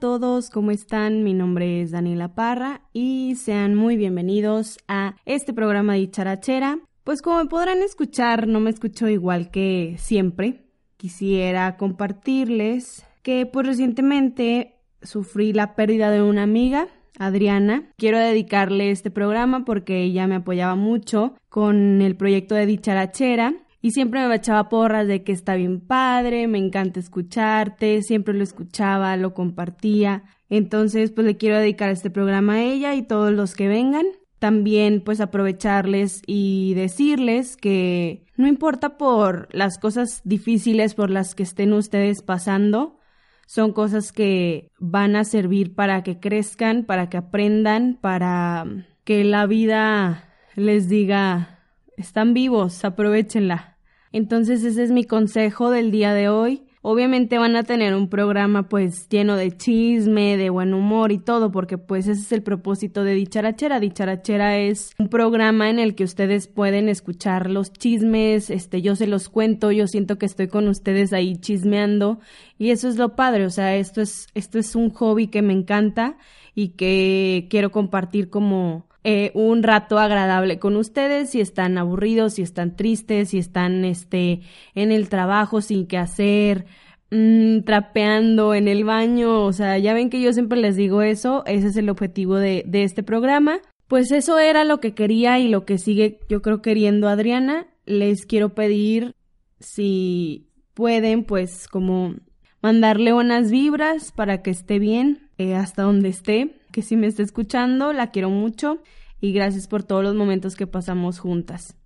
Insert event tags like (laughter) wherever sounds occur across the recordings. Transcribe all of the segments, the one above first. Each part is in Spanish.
todos, ¿cómo están? Mi nombre es Daniela Parra y sean muy bienvenidos a este programa de Charachera. Pues como podrán escuchar, no me escucho igual que siempre. Quisiera compartirles que pues recientemente sufrí la pérdida de una amiga, Adriana. Quiero dedicarle este programa porque ella me apoyaba mucho con el proyecto de Dicharachera y siempre me echaba porras de que está bien padre, me encanta escucharte, siempre lo escuchaba, lo compartía. Entonces, pues le quiero dedicar este programa a ella y todos los que vengan. También, pues aprovecharles y decirles que no importa por las cosas difíciles por las que estén ustedes pasando, son cosas que van a servir para que crezcan, para que aprendan, para que la vida les diga, están vivos, aprovechenla. Entonces ese es mi consejo del día de hoy. Obviamente van a tener un programa pues lleno de chisme, de buen humor y todo, porque pues ese es el propósito de Dicharachera. Dicharachera es un programa en el que ustedes pueden escuchar los chismes, este, yo se los cuento, yo siento que estoy con ustedes ahí chismeando y eso es lo padre, o sea, esto es, esto es un hobby que me encanta y que quiero compartir como eh, un rato agradable con ustedes, si están aburridos, si están tristes, si están este, en el trabajo sin qué hacer, mm, trapeando en el baño, o sea, ya ven que yo siempre les digo eso, ese es el objetivo de, de este programa. Pues eso era lo que quería y lo que sigue yo creo queriendo Adriana. Les quiero pedir si pueden pues como mandarle unas vibras para que esté bien eh, hasta donde esté que si me está escuchando, la quiero mucho y gracias por todos los momentos que pasamos juntas.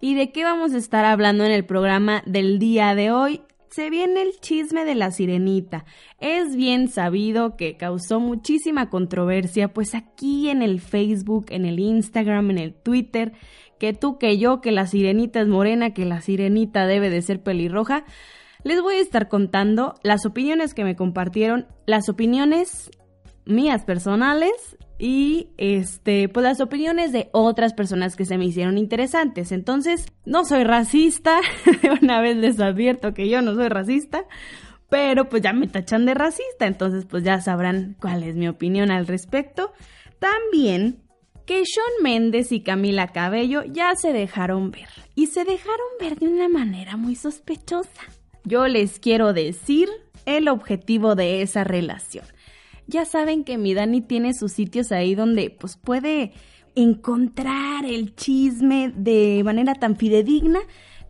¿Y de qué vamos a estar hablando en el programa del día de hoy? Se viene el chisme de la sirenita. Es bien sabido que causó muchísima controversia, pues aquí en el Facebook, en el Instagram, en el Twitter, que tú, que yo, que la sirenita es morena, que la sirenita debe de ser pelirroja, les voy a estar contando las opiniones que me compartieron, las opiniones mías personales y este pues las opiniones de otras personas que se me hicieron interesantes. Entonces, no soy racista, (laughs) una vez les advierto que yo no soy racista, pero pues ya me tachan de racista, entonces pues ya sabrán cuál es mi opinión al respecto. También que Sean Méndez y Camila Cabello ya se dejaron ver y se dejaron ver de una manera muy sospechosa. Yo les quiero decir el objetivo de esa relación ya saben que mi Dani tiene sus sitios ahí donde pues puede encontrar el chisme de manera tan fidedigna.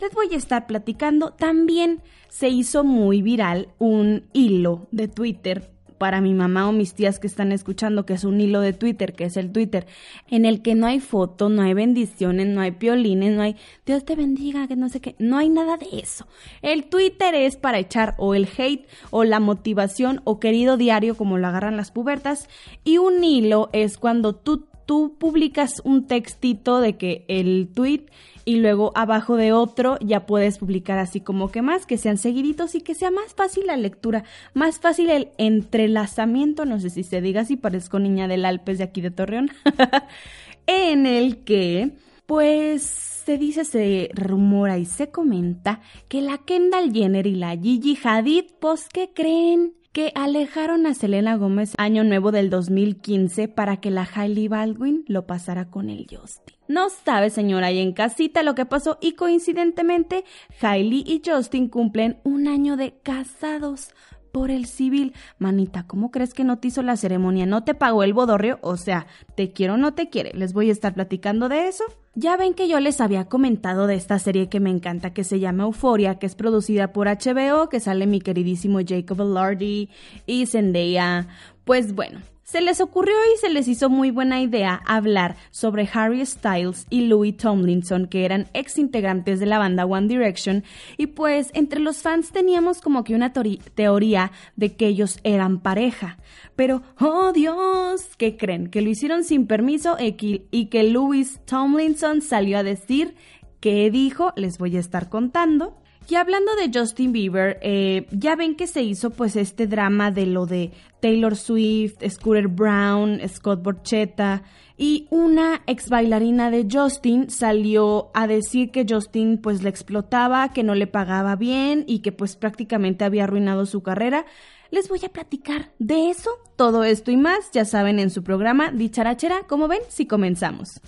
Les voy a estar platicando. También se hizo muy viral un hilo de Twitter para mi mamá o mis tías que están escuchando, que es un hilo de Twitter, que es el Twitter, en el que no hay foto, no hay bendiciones, no hay piolines, no hay Dios te bendiga, que no sé qué, no hay nada de eso. El Twitter es para echar o el hate o la motivación o querido diario como lo agarran las pubertas y un hilo es cuando tú tú publicas un textito de que el tweet y luego abajo de otro ya puedes publicar así como que más, que sean seguiditos y que sea más fácil la lectura, más fácil el entrelazamiento, no sé si se diga así, parezco niña del Alpes de aquí de Torreón, (laughs) en el que pues se dice, se rumora y se comenta que la Kendall Jenner y la Gigi Hadid, pues, ¿qué creen? Que alejaron a Selena Gómez año nuevo del 2015 para que la Hailey Baldwin lo pasara con el Justin. No sabe, señora, y en casita lo que pasó y coincidentemente Hailey y Justin cumplen un año de casados por el civil. Manita, ¿cómo crees que no te hizo la ceremonia? ¿No te pagó el bodorrio? O sea, ¿te quiero o no te quiere? Les voy a estar platicando de eso. Ya ven que yo les había comentado de esta serie que me encanta, que se llama Euphoria, que es producida por HBO, que sale mi queridísimo Jacob Elordi y Zendaya. Pues bueno, se les ocurrió y se les hizo muy buena idea hablar sobre Harry Styles y Louis Tomlinson, que eran ex integrantes de la banda One Direction, y pues entre los fans teníamos como que una teoría de que ellos eran pareja. Pero, oh Dios, ¿qué creen? Que lo hicieron sin permiso y que Louis Tomlinson salió a decir que dijo, les voy a estar contando Y hablando de Justin Bieber, eh, ya ven que se hizo pues este drama de lo de Taylor Swift, Scooter Brown, Scott Borchetta y una ex bailarina de Justin salió a decir que Justin pues le explotaba, que no le pagaba bien y que pues prácticamente había arruinado su carrera. Les voy a platicar de eso, todo esto y más, ya saben, en su programa Dicharachera, como ven, si comenzamos.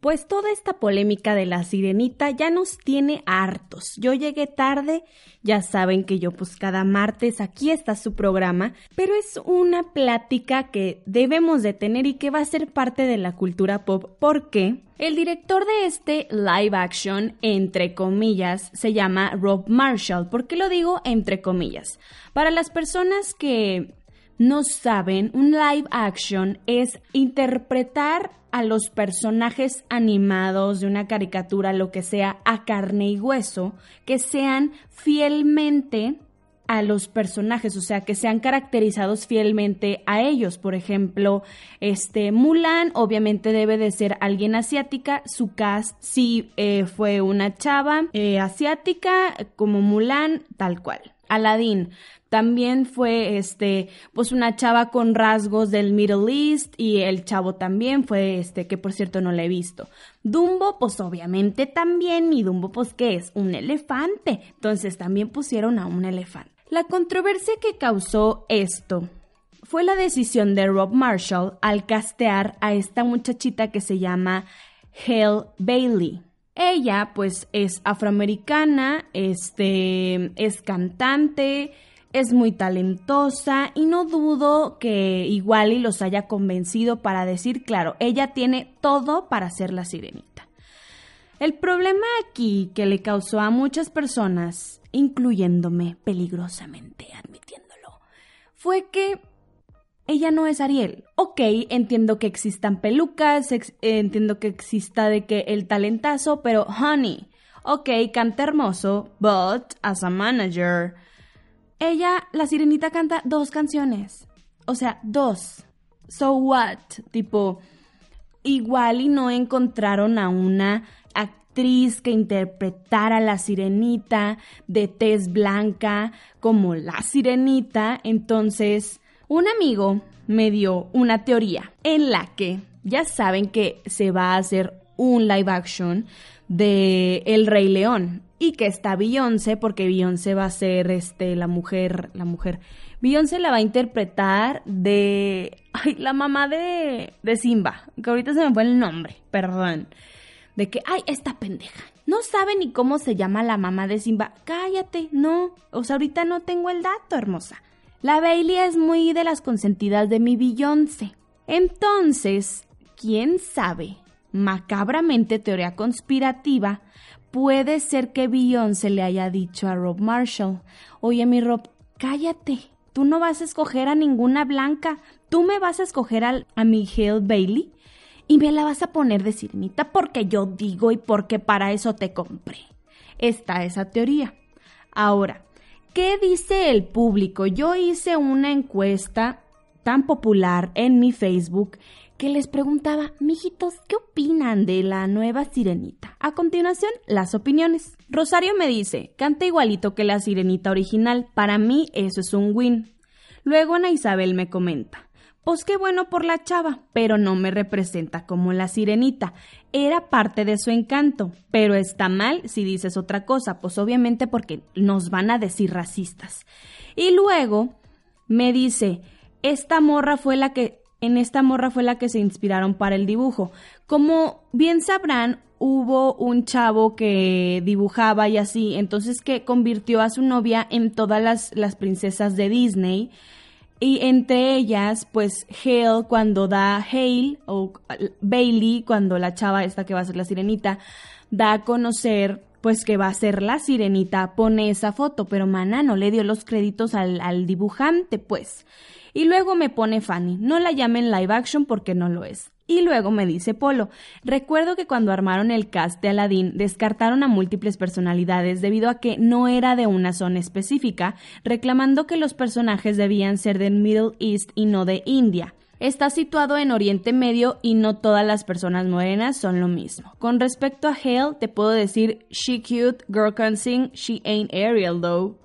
Pues toda esta polémica de la sirenita ya nos tiene hartos. Yo llegué tarde, ya saben que yo pues cada martes aquí está su programa, pero es una plática que debemos de tener y que va a ser parte de la cultura pop porque el director de este live action, entre comillas, se llama Rob Marshall. ¿Por qué lo digo entre comillas? Para las personas que no saben, un live action es interpretar a los personajes animados de una caricatura, lo que sea, a carne y hueso, que sean fielmente a los personajes, o sea, que sean caracterizados fielmente a ellos. Por ejemplo, este Mulan obviamente debe de ser alguien asiática, su cast sí eh, fue una chava eh, asiática como Mulan, tal cual. Aladdin también fue este pues una chava con rasgos del Middle East y el chavo también fue este que por cierto no le he visto. Dumbo pues obviamente también y Dumbo pues que es un elefante, entonces también pusieron a un elefante. La controversia que causó esto fue la decisión de Rob Marshall al castear a esta muchachita que se llama Hale Bailey. Ella pues es afroamericana, este es cantante, es muy talentosa y no dudo que igual y los haya convencido para decir, claro, ella tiene todo para ser la sirenita. El problema aquí que le causó a muchas personas, incluyéndome peligrosamente admitiéndolo, fue que ella no es Ariel. Ok, entiendo que existan pelucas, entiendo que exista de que el talentazo, pero honey, ok, canta hermoso, but as a manager, ella, la sirenita canta dos canciones. O sea, dos. So what? Tipo, igual y no encontraron a una actriz que interpretara a la sirenita de tez blanca como la sirenita. Entonces, un amigo me dio una teoría en la que ya saben que se va a hacer un live action de El Rey León y que está Beyoncé porque Beyoncé va a ser este la mujer, la mujer. Beyoncé la va a interpretar de ay, la mamá de de Simba, que ahorita se me fue el nombre, perdón. De que ay, esta pendeja no sabe ni cómo se llama la mamá de Simba. Cállate, no, o sea, ahorita no tengo el dato, hermosa. La Bailey es muy de las consentidas de mi Beyoncé. Entonces, ¿quién sabe macabramente teoría conspirativa, puede ser que Beyoncé le haya dicho a Rob Marshall, oye mi Rob, cállate, tú no vas a escoger a ninguna blanca, tú me vas a escoger a, a Hale Bailey y me la vas a poner de sirenita porque yo digo y porque para eso te compré. Está esa teoría. Ahora, ¿qué dice el público? Yo hice una encuesta tan popular en mi Facebook que les preguntaba, mijitos, ¿qué opinan de la nueva sirenita? A continuación, las opiniones. Rosario me dice, canta igualito que la sirenita original, para mí eso es un win. Luego Ana Isabel me comenta, pues qué bueno por la chava, pero no me representa como la sirenita. Era parte de su encanto, pero está mal si dices otra cosa, pues obviamente porque nos van a decir racistas. Y luego me dice, esta morra fue la que en esta morra fue la que se inspiraron para el dibujo. Como bien sabrán, hubo un chavo que dibujaba y así, entonces que convirtió a su novia en todas las, las princesas de Disney. Y entre ellas, pues Hale cuando da Hale o Bailey cuando la chava esta que va a ser la sirenita da a conocer pues que va a ser la sirenita, pone esa foto, pero Mana no le dio los créditos al, al dibujante, pues. Y luego me pone Fanny, no la llamen live action porque no lo es. Y luego me dice Polo, recuerdo que cuando armaron el cast de Aladdin descartaron a múltiples personalidades debido a que no era de una zona específica, reclamando que los personajes debían ser del Middle East y no de India. Está situado en Oriente Medio y no todas las personas morenas son lo mismo. Con respecto a Hale, te puedo decir she cute, girl can sing, she ain't Ariel though.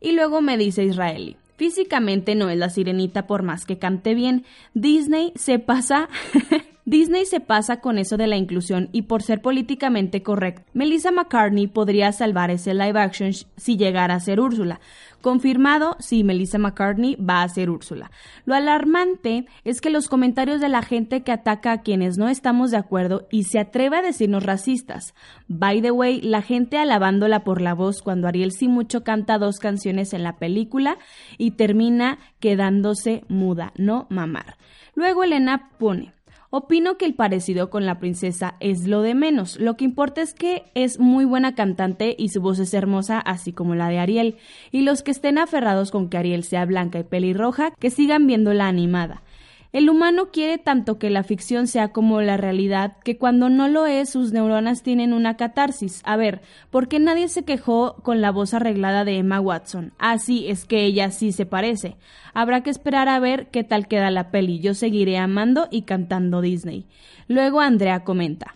Y luego me dice Israeli. Físicamente no es la sirenita por más que cante bien. Disney se pasa (laughs) Disney se pasa con eso de la inclusión y por ser políticamente correcto. Melissa McCartney podría salvar ese live action si llegara a ser Úrsula. Confirmado, sí, Melissa McCartney va a ser Úrsula. Lo alarmante es que los comentarios de la gente que ataca a quienes no estamos de acuerdo y se atreve a decirnos racistas. By the way, la gente alabándola por la voz cuando Ariel sí mucho canta dos canciones en la película y termina quedándose muda, no mamar. Luego Elena pone, Opino que el parecido con la princesa es lo de menos. Lo que importa es que es muy buena cantante y su voz es hermosa, así como la de Ariel. Y los que estén aferrados con que Ariel sea blanca y pelirroja, que sigan viendo la animada. El humano quiere tanto que la ficción sea como la realidad que cuando no lo es sus neuronas tienen una catarsis. A ver, ¿por qué nadie se quejó con la voz arreglada de Emma Watson? Ah, sí, es que ella sí se parece. Habrá que esperar a ver qué tal queda la peli. Yo seguiré amando y cantando Disney. Luego Andrea comenta.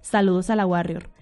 Saludos a la Warrior.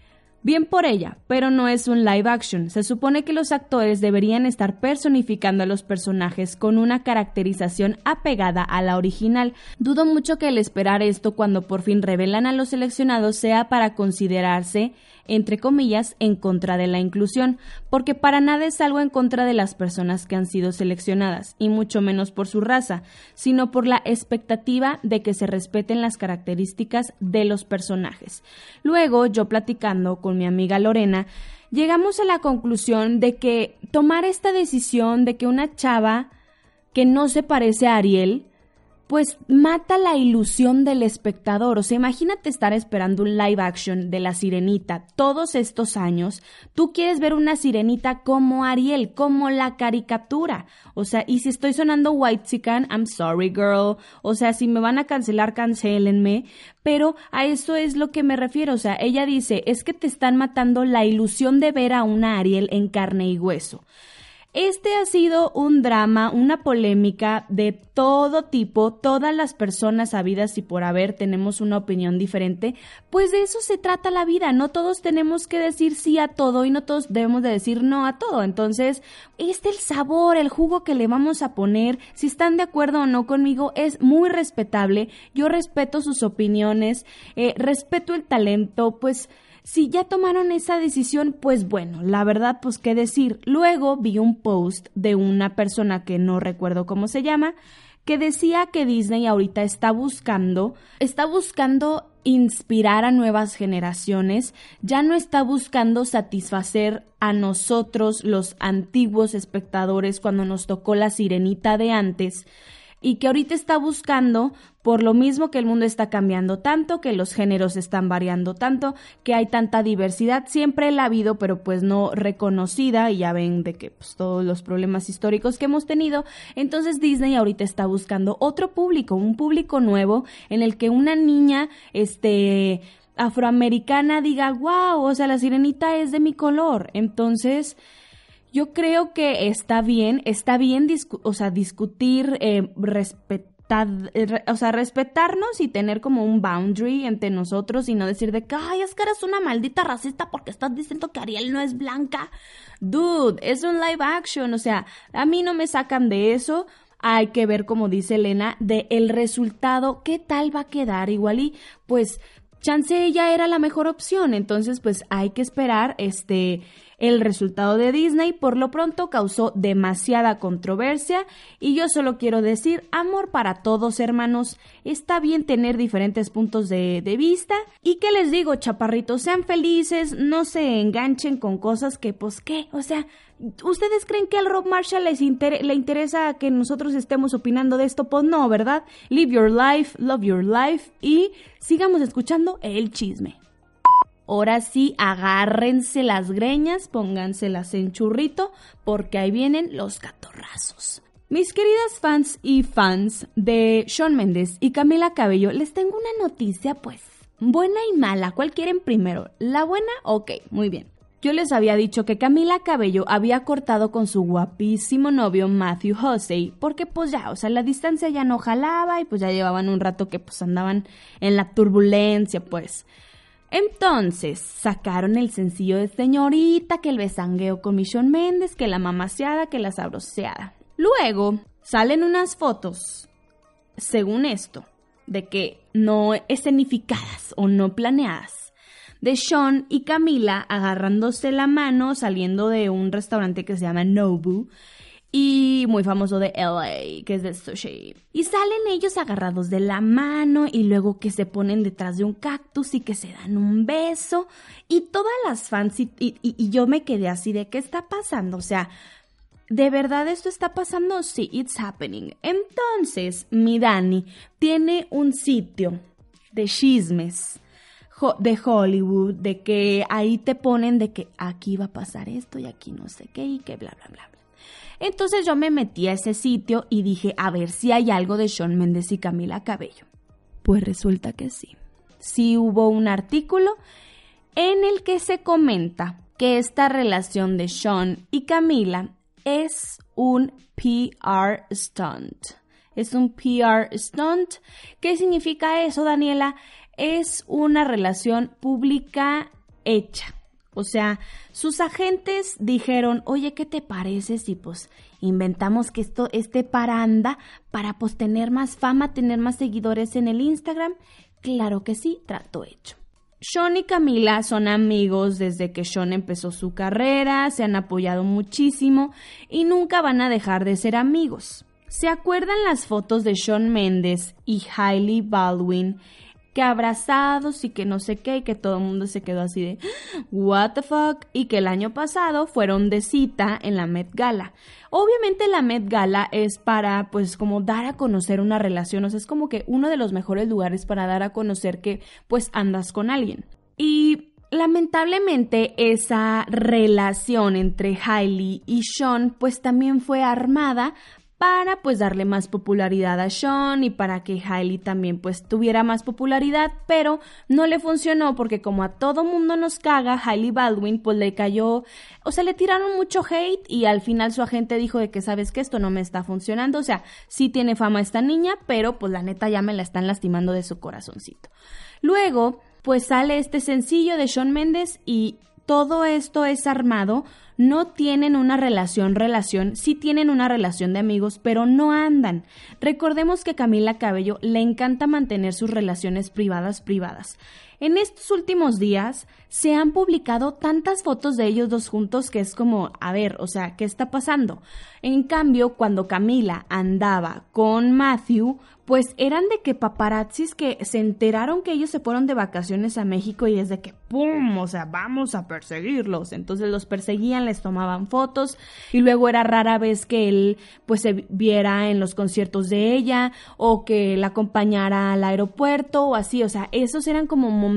Bien por ella, pero no es un live action. Se supone que los actores deberían estar personificando a los personajes con una caracterización apegada a la original. Dudo mucho que el esperar esto cuando por fin revelan a los seleccionados sea para considerarse entre comillas, en contra de la inclusión, porque para nada es algo en contra de las personas que han sido seleccionadas, y mucho menos por su raza, sino por la expectativa de que se respeten las características de los personajes. Luego, yo platicando con mi amiga Lorena, llegamos a la conclusión de que tomar esta decisión de que una chava que no se parece a Ariel, pues mata la ilusión del espectador. O sea, imagínate estar esperando un live action de la sirenita todos estos años. Tú quieres ver una sirenita como Ariel, como la caricatura. O sea, y si estoy sonando white I'm sorry girl. O sea, si me van a cancelar, cancelenme. Pero a eso es lo que me refiero. O sea, ella dice, es que te están matando la ilusión de ver a una Ariel en carne y hueso. Este ha sido un drama, una polémica de todo tipo, todas las personas habidas y por haber tenemos una opinión diferente, pues de eso se trata la vida, no todos tenemos que decir sí a todo y no todos debemos de decir no a todo, entonces este el sabor, el jugo que le vamos a poner, si están de acuerdo o no conmigo, es muy respetable, yo respeto sus opiniones, eh, respeto el talento, pues si ya tomaron esa decisión, pues bueno, la verdad, pues qué decir. Luego vi un post de una persona que no recuerdo cómo se llama, que decía que Disney ahorita está buscando, está buscando inspirar a nuevas generaciones, ya no está buscando satisfacer a nosotros, los antiguos espectadores, cuando nos tocó la sirenita de antes, y que ahorita está buscando, por lo mismo que el mundo está cambiando tanto, que los géneros están variando tanto, que hay tanta diversidad, siempre la ha habido, pero pues no reconocida, y ya ven de que pues, todos los problemas históricos que hemos tenido, entonces Disney ahorita está buscando otro público, un público nuevo, en el que una niña, este afroamericana diga, wow, o sea, la sirenita es de mi color. Entonces, yo creo que está bien, está bien, o sea, discutir, eh, respetar, eh, o sea, respetarnos y tener como un boundary entre nosotros y no decir de que, ay, es una maldita racista porque estás diciendo que Ariel no es blanca. Dude, es un live action, o sea, a mí no me sacan de eso. Hay que ver, como dice Elena, de el resultado, qué tal va a quedar igual y pues chance ella era la mejor opción, entonces pues hay que esperar este el resultado de Disney por lo pronto causó demasiada controversia y yo solo quiero decir amor para todos hermanos, está bien tener diferentes puntos de, vista y que les digo chaparritos, sean felices, no se enganchen con cosas que pues qué, o sea, ¿Ustedes creen que al Rob Marshall le interesa que nosotros estemos opinando de esto? Pues no, ¿verdad? Live your life, love your life y sigamos escuchando el chisme. Ahora sí, agárrense las greñas, pónganselas en churrito, porque ahí vienen los catorrazos. Mis queridas fans y fans de Sean Méndez y Camila Cabello, les tengo una noticia, pues, buena y mala. ¿Cuál quieren primero? ¿La buena? Ok, muy bien. yo les había dicho que Camila Cabello había cortado con su guapísimo novio Matthew Hussey, porque pues ya, o sea, la distancia ya no jalaba y pues ya llevaban un rato que pues andaban en la turbulencia, pues. Entonces sacaron el sencillo de señorita, que el besangueo con Michonne Méndez, que la mamaseada, que la sabroseada. Luego salen unas fotos, según esto, de que no escenificadas o no planeadas de Sean y Camila agarrándose la mano saliendo de un restaurante que se llama Nobu y muy famoso de LA, que es de sushi. Y salen ellos agarrados de la mano y luego que se ponen detrás de un cactus y que se dan un beso y todas las fans y, y yo me quedé así de qué está pasando, o sea, ¿De verdad esto está pasando? Sí, it's happening. Entonces, mi Dani tiene un sitio de chismes de Hollywood, de que ahí te ponen de que aquí va a pasar esto y aquí no sé qué y que bla, bla, bla. Entonces yo me metí a ese sitio y dije, a ver si hay algo de Sean Méndez y Camila Cabello. Pues resulta que sí. Sí hubo un artículo en el que se comenta que esta relación de Sean y Camila es un PR stunt. Es un PR stunt. ¿Qué significa eso, Daniela? es una relación pública hecha. O sea, sus agentes dijeron, oye, ¿qué te parece si pues inventamos que esto esté paranda para pues tener más fama, tener más seguidores en el Instagram? Claro que sí, trato hecho. Sean y Camila son amigos desde que Sean empezó su carrera, se han apoyado muchísimo y nunca van a dejar de ser amigos. ¿Se acuerdan las fotos de Sean Méndez y Hailey Baldwin que abrazados y que no sé qué, y que todo el mundo se quedó así de, what the fuck, y que el año pasado fueron de cita en la Met Gala. Obviamente la Met Gala es para, pues, como dar a conocer una relación, o sea, es como que uno de los mejores lugares para dar a conocer que, pues, andas con alguien. Y Lamentablemente esa relación entre Hailey y Sean pues también fue armada para pues darle más popularidad a Sean y para que Hailey también pues tuviera más popularidad, pero no le funcionó porque como a todo mundo nos caga, Hailey Baldwin pues le cayó, o sea, le tiraron mucho hate y al final su agente dijo de que sabes que esto no me está funcionando, o sea, sí tiene fama esta niña, pero pues la neta ya me la están lastimando de su corazoncito. Luego, pues sale este sencillo de Sean Méndez y todo esto es armado no tienen una relación relación, sí tienen una relación de amigos, pero no andan. Recordemos que Camila Cabello le encanta mantener sus relaciones privadas privadas. En estos últimos días se han publicado tantas fotos de ellos dos juntos que es como, a ver, o sea, ¿qué está pasando? En cambio, cuando Camila andaba con Matthew, pues eran de que paparazzis que se enteraron que ellos se fueron de vacaciones a México y desde que ¡pum! O sea, vamos a perseguirlos. Entonces los perseguían, les tomaban fotos y luego era rara vez que él pues se viera en los conciertos de ella o que la acompañara al aeropuerto o así. O sea, esos eran como momentos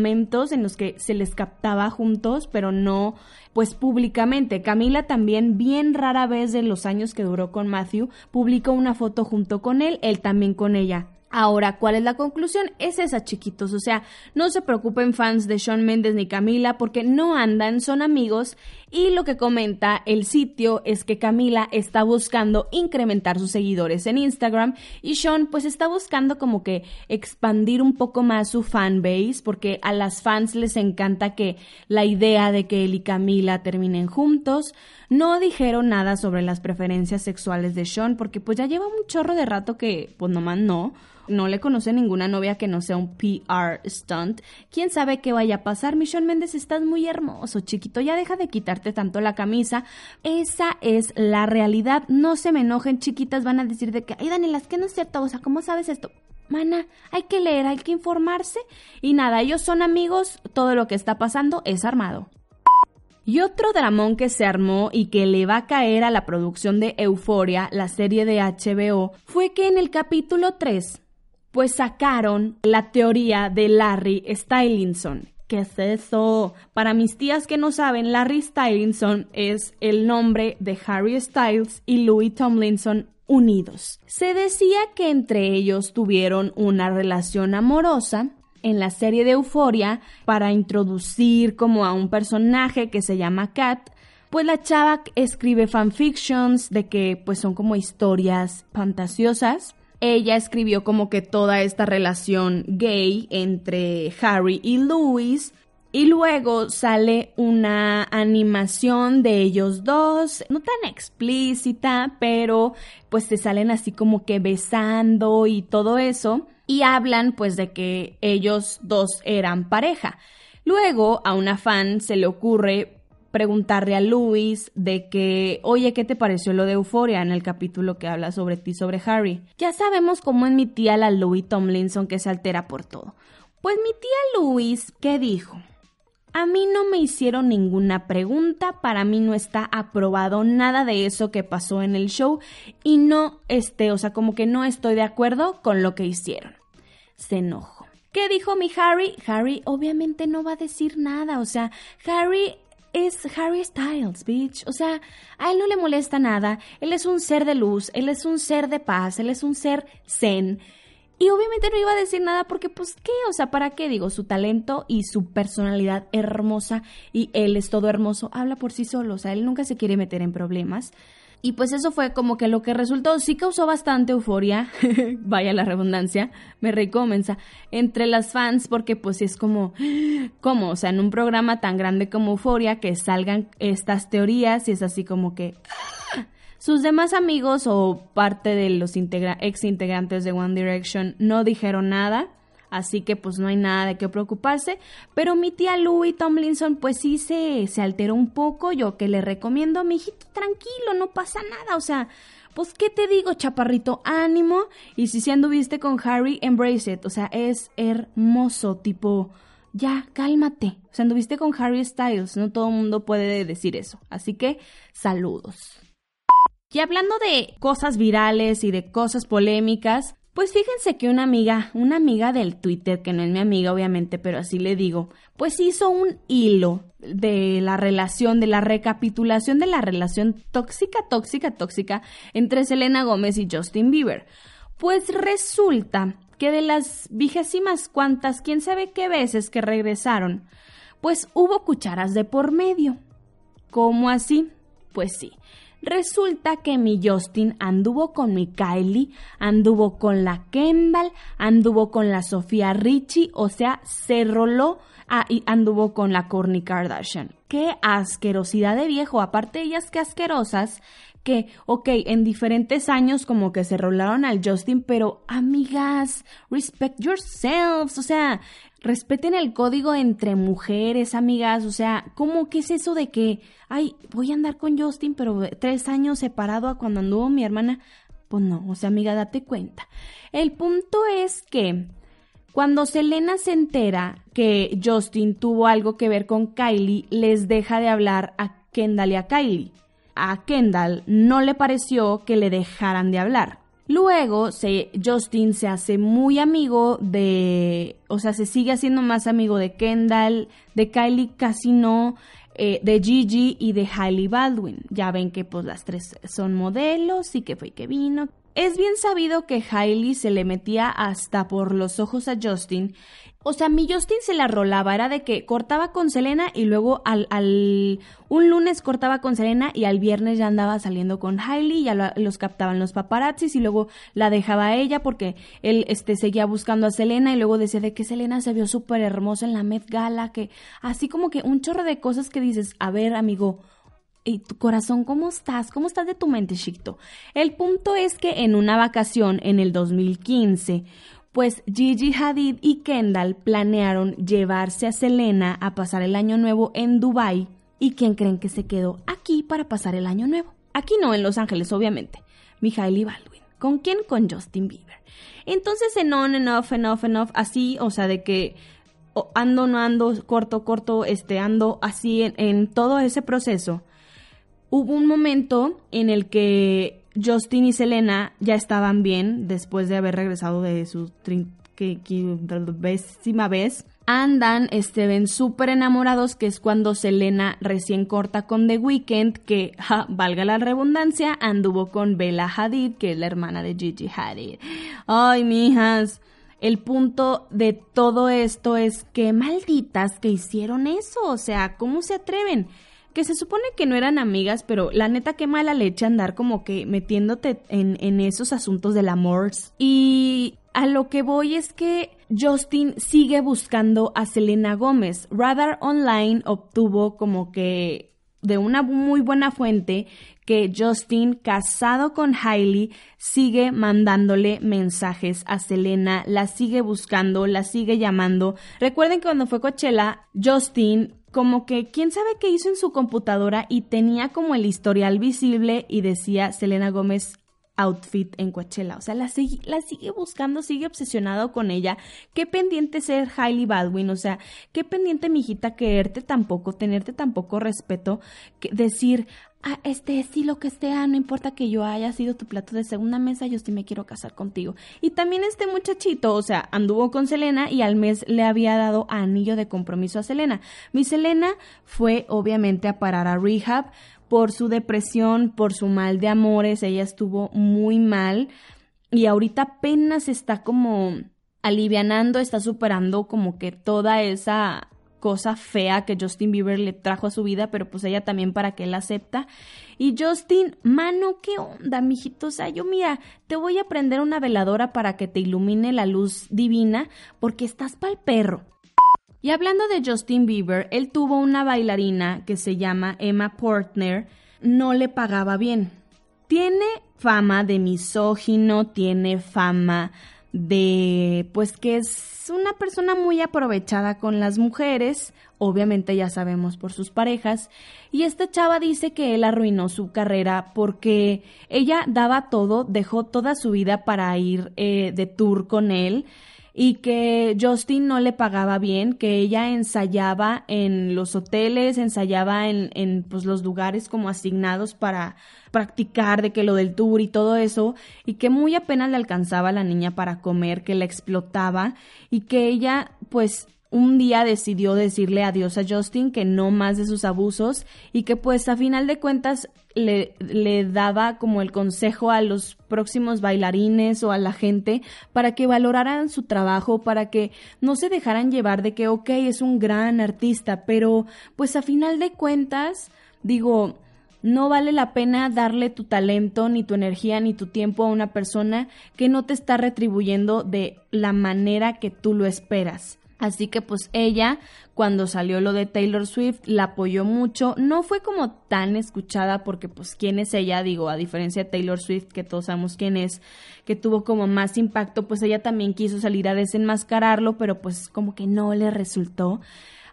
en los que se les captaba juntos, pero no pues públicamente. Camila también, bien rara vez de los años que duró con Matthew, publicó una foto junto con él, él también con ella. Ahora, ¿cuál es la conclusión? Es esa, chiquitos. O sea, no se preocupen fans de Sean Méndez ni Camila porque no andan, son amigos. Y lo que comenta el sitio es que Camila está buscando incrementar sus seguidores en Instagram y Sean pues está buscando como que expandir un poco más su fanbase porque a las fans les encanta que la idea de que él y Camila terminen juntos. No dijeron nada sobre las preferencias sexuales de Sean porque pues ya lleva un chorro de rato que pues nomás no no le conoce ninguna novia que no sea un PR stunt. ¿Quién sabe qué vaya a pasar? Michelle Méndez, estás muy hermoso, chiquito. Ya deja de quitarte tanto la camisa. Esa es la realidad. No se me enojen, chiquitas. Van a decir de que, ay, Daniela, es que no es cierto. O sea, ¿cómo sabes esto? Mana, hay que leer, hay que informarse. Y nada, ellos son amigos. Todo lo que está pasando es armado. Y otro dramón que se armó y que le va a caer a la producción de Euforia, la serie de HBO, fue que en el capítulo 3 pues sacaron la teoría de Larry Stylinson. ¿Qué es eso? Para mis tías que no saben, Larry Stylinson es el nombre de Harry Styles y Louis Tomlinson unidos. Se decía que entre ellos tuvieron una relación amorosa en la serie de Euforia para introducir como a un personaje que se llama Kat, pues la chava escribe fanfictions de que pues son como historias fantasiosas. Ella escribió como que toda esta relación gay entre Harry y Louis y luego sale una animación de ellos dos, no tan explícita, pero pues te salen así como que besando y todo eso. Y hablan pues de que ellos dos eran pareja. Luego a una fan se le ocurre preguntarle a Louis de que, oye, ¿qué te pareció lo de Euforia en el capítulo que habla sobre ti, sobre Harry? Ya sabemos cómo es mi tía la Louis Tomlinson que se altera por todo. Pues mi tía Louis, ¿qué dijo? A mí no me hicieron ninguna pregunta, para mí no está aprobado nada de eso que pasó en el show y no, este, o sea, como que no estoy de acuerdo con lo que hicieron. Se enojó. ¿Qué dijo mi Harry? Harry obviamente no va a decir nada, o sea, Harry es Harry Styles, bitch. O sea, a él no le molesta nada. Él es un ser de luz, él es un ser de paz, él es un ser zen. Y obviamente no iba a decir nada porque, pues, ¿qué? O sea, ¿para qué? Digo, su talento y su personalidad hermosa y él es todo hermoso, habla por sí solo. O sea, él nunca se quiere meter en problemas. Y pues eso fue como que lo que resultó, sí causó bastante euforia, (laughs) vaya la redundancia, me recomienza, entre las fans porque pues es como, (gasps) ¿cómo? O sea, en un programa tan grande como Euforia que salgan estas teorías y es así como que (gasps) sus demás amigos o parte de los ex integrantes de One Direction no dijeron nada, así que pues no hay nada de qué preocuparse, pero mi tía Louie Tomlinson pues sí se, se alteró un poco, yo que le recomiendo a mi hijito, tranquilo, no pasa nada, o sea, pues qué te digo, chaparrito, ánimo, y si se anduviste con Harry, embrace it, o sea, es hermoso, tipo, ya, cálmate, o sea, anduviste con Harry Styles, no todo el mundo puede decir eso, así que saludos. Y hablando de cosas virales y de cosas polémicas, pues fíjense que una amiga, una amiga del Twitter, que no es mi amiga obviamente, pero así le digo, pues hizo un hilo de la relación, de la recapitulación de la relación tóxica, tóxica, tóxica entre Selena Gómez y Justin Bieber. Pues resulta que de las vigésimas cuantas, quién sabe qué veces que regresaron, pues hubo cucharas de por medio. ¿Cómo así? Pues sí. Resulta que mi Justin anduvo con mi Kylie, anduvo con la Kendall, anduvo con la Sofía Richie, o sea, se roló ah, y anduvo con la Kourtney Kardashian. Qué asquerosidad de viejo, aparte de ellas que asquerosas, que, ok, en diferentes años como que se rolaron al Justin, pero amigas, respect yourselves, o sea, respeten el código entre mujeres, amigas, o sea, ¿cómo que es eso de que, ay, voy a andar con Justin, pero tres años separado a cuando anduvo mi hermana? Pues no, o sea, amiga, date cuenta. El punto es que cuando Selena se entera que Justin tuvo algo que ver con Kylie, les deja de hablar a Kendall y a Kylie. A Kendall no le pareció que le dejaran de hablar. Luego se, Justin se hace muy amigo de, o sea, se sigue haciendo más amigo de Kendall, de Kylie casi no, eh, de Gigi y de Hailey Baldwin. Ya ven que pues las tres son modelos y que fue que vino. Es bien sabido que Hailey se le metía hasta por los ojos a Justin o sea, mi Justin se la rolaba, era de que cortaba con Selena y luego al, al un lunes cortaba con Selena y al viernes ya andaba saliendo con Hailey, ya los captaban los paparazzis y luego la dejaba a ella porque él este seguía buscando a Selena y luego decía de que Selena se vio súper hermosa en la Met Gala, que así como que un chorro de cosas que dices, a ver, amigo, ¿Y tu corazón cómo estás? ¿Cómo estás de tu mente, Chicto? El punto es que en una vacación en el 2015, pues Gigi Hadid y Kendall planearon llevarse a Selena a pasar el año nuevo en Dubai y quién creen que se quedó aquí para pasar el año nuevo. Aquí no, en Los Ángeles, obviamente. Mijaili Baldwin. ¿Con quién? Con Justin Bieber. Entonces, en on, en off, en off, en off, así, o sea, de que ando, no ando, corto, corto, este, ando así en todo ese proceso. Hubo un momento en el que Justin y Selena ya estaban bien después de haber regresado de su décima vez. Andan, este, ven súper enamorados, que es cuando Selena recién corta con The Weeknd, que, valga la redundancia, anduvo con Bella Hadid, que es la hermana de Gigi Hadid. Ay, mijas, el punto de todo esto es que malditas que hicieron eso, o sea, ¿cómo se atreven? Que se supone que no eran amigas, pero la neta qué mala leche andar como que metiéndote en, en esos asuntos del amor. Y a lo que voy es que Justin sigue buscando a Selena Gómez. Radar Online obtuvo como que de una muy buena fuente que Justin, casado con Hailey, sigue mandándole mensajes a Selena, la sigue buscando, la sigue llamando. Recuerden que cuando fue Coachella, Justin como que quién sabe qué hizo en su computadora y tenía como el historial visible y decía Selena Gómez outfit en Coachella. O sea, la, sigue, la sigue buscando, sigue obsesionado con ella. Qué pendiente ser Hailey Baldwin, o sea, qué pendiente, mijita, quererte tampoco, tenerte tampoco respeto, que decir, ah, este, sí, lo que sea, no importa que yo haya sido tu plato de segunda mesa, yo sí me quiero casar contigo. Y también este muchachito, o sea, anduvo con Selena y al mes le había dado anillo de compromiso a Selena. Mi Selena fue obviamente a parar a rehab por su depresión, por su mal de amores, ella estuvo muy mal y ahorita apenas está como alivianando, está superando como que toda esa cosa fea que Justin Bieber le trajo a su vida, pero pues ella también para que él acepta. Y Justin, mano, ¿qué onda, mijito? O sea, yo mira, te voy a prender una veladora para que te ilumine la luz divina, porque estás pa'l perro. Y hablando de Justin Bieber, él tuvo una bailarina que se llama Emma Portner, no le pagaba bien. Tiene fama de misógino, tiene fama de pues que es una persona muy aprovechada con las mujeres, obviamente ya sabemos por sus parejas, y esta chava dice que él arruinó su carrera porque ella daba todo, dejó toda su vida para ir eh, de tour con él y que Justin no le pagaba bien, que ella ensayaba en los hoteles, ensayaba en, en pues, los lugares como asignados para practicar de que lo del tour y todo eso, y que muy apenas le alcanzaba a la niña para comer, que la explotaba y que ella pues un día decidió decirle adiós a Justin, que no más de sus abusos y que pues a final de cuentas le, daba como el consejo a los próximos bailarines o a la gente para que valoraran su trabajo, para que no se dejaran llevar de que, ok, es un gran artista, pero pues a final de cuentas, digo, no vale la pena darle tu talento, ni tu energía, ni tu tiempo a una persona que no te está retribuyendo de la manera que tú lo esperas. Así que pues ella, cuando salió lo de Taylor Swift, la apoyó mucho. No fue como tan escuchada porque pues quién es ella, digo, a diferencia de Taylor Swift, que todos sabemos quién es, que tuvo como más impacto, pues ella también quiso salir a desenmascararlo, pero pues como que no le resultó.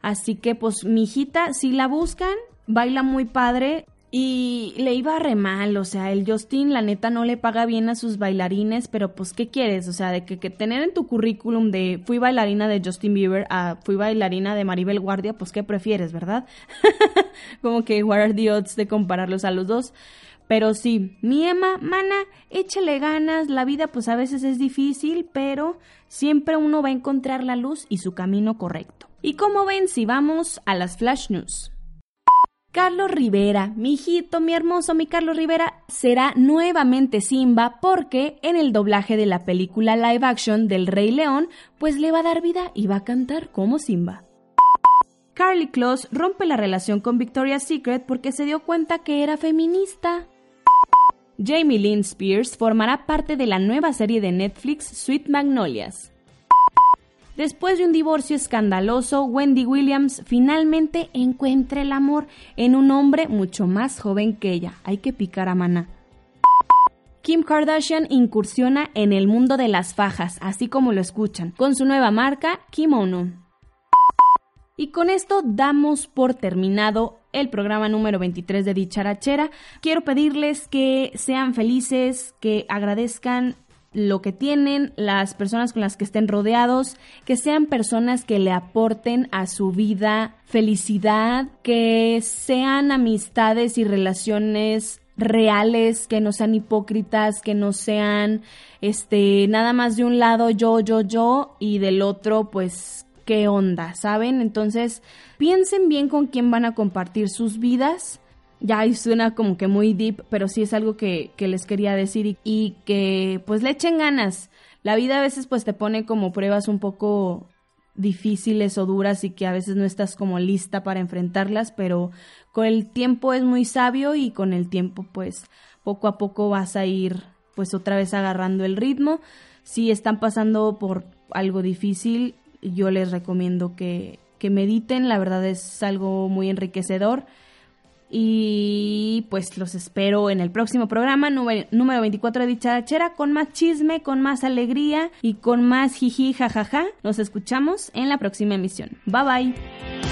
Así que pues mi hijita, si la buscan, baila muy padre, y le iba re mal, o sea, el Justin la neta no le paga bien a sus bailarines, pero pues ¿qué quieres? O sea, de que, tener en tu currículum de fui bailarina de Justin Bieber a fui bailarina de Maribel Guardia, pues ¿qué prefieres, verdad? (laughs) Como que what are the odds de compararlos a los dos. Pero sí, mi Emma, mana, échale ganas, la vida pues a veces es difícil, pero siempre uno va a encontrar la luz y su camino correcto. Y como ven, si vamos a las flash news. Carlos Rivera, mi hijito, mi hermoso, mi Carlos Rivera, será nuevamente Simba porque en el doblaje de la película live action del Rey León, pues le va a dar vida y va a cantar como Simba. Carly Close rompe la relación con Victoria's Secret porque se dio cuenta que era feminista. Jamie Lynn Spears formará parte de la nueva serie de Netflix Sweet Magnolias. Después de un divorcio escandaloso, Wendy Williams finalmente encuentra el amor en un hombre mucho más joven que ella. Hay que picar a mana. Kim Kardashian incursiona en el mundo de las fajas, así como lo escuchan, con su nueva marca Kimono. Y con esto damos por terminado el programa número 23 de Dicharachera. Quiero pedirles que sean felices, que agradezcan lo que tienen, las personas con las que estén rodeados, que sean personas que le aporten a su vida felicidad, que sean amistades y relaciones reales, que no sean hipócritas, que no sean este nada más de un lado yo yo yo y del otro pues qué onda, ¿saben? Entonces, piensen bien con quién van a compartir sus vidas ya suena como que muy deep, pero sí es algo que, les quería decir y, que pues le echen ganas, la vida a veces pues te pone como pruebas un poco difíciles o duras y que a veces no estás como lista para enfrentarlas, pero con el tiempo es muy sabio y con el tiempo pues poco a poco vas a ir pues otra vez agarrando el ritmo. Si están pasando por algo difícil, yo les recomiendo que, que mediten, la verdad es algo muy enriquecedor. Y pues los espero en el próximo programa número 24 de Dicharachera con más chisme, con más alegría y con más jiji jajaja. Nos escuchamos en la próxima emisión. Bye bye.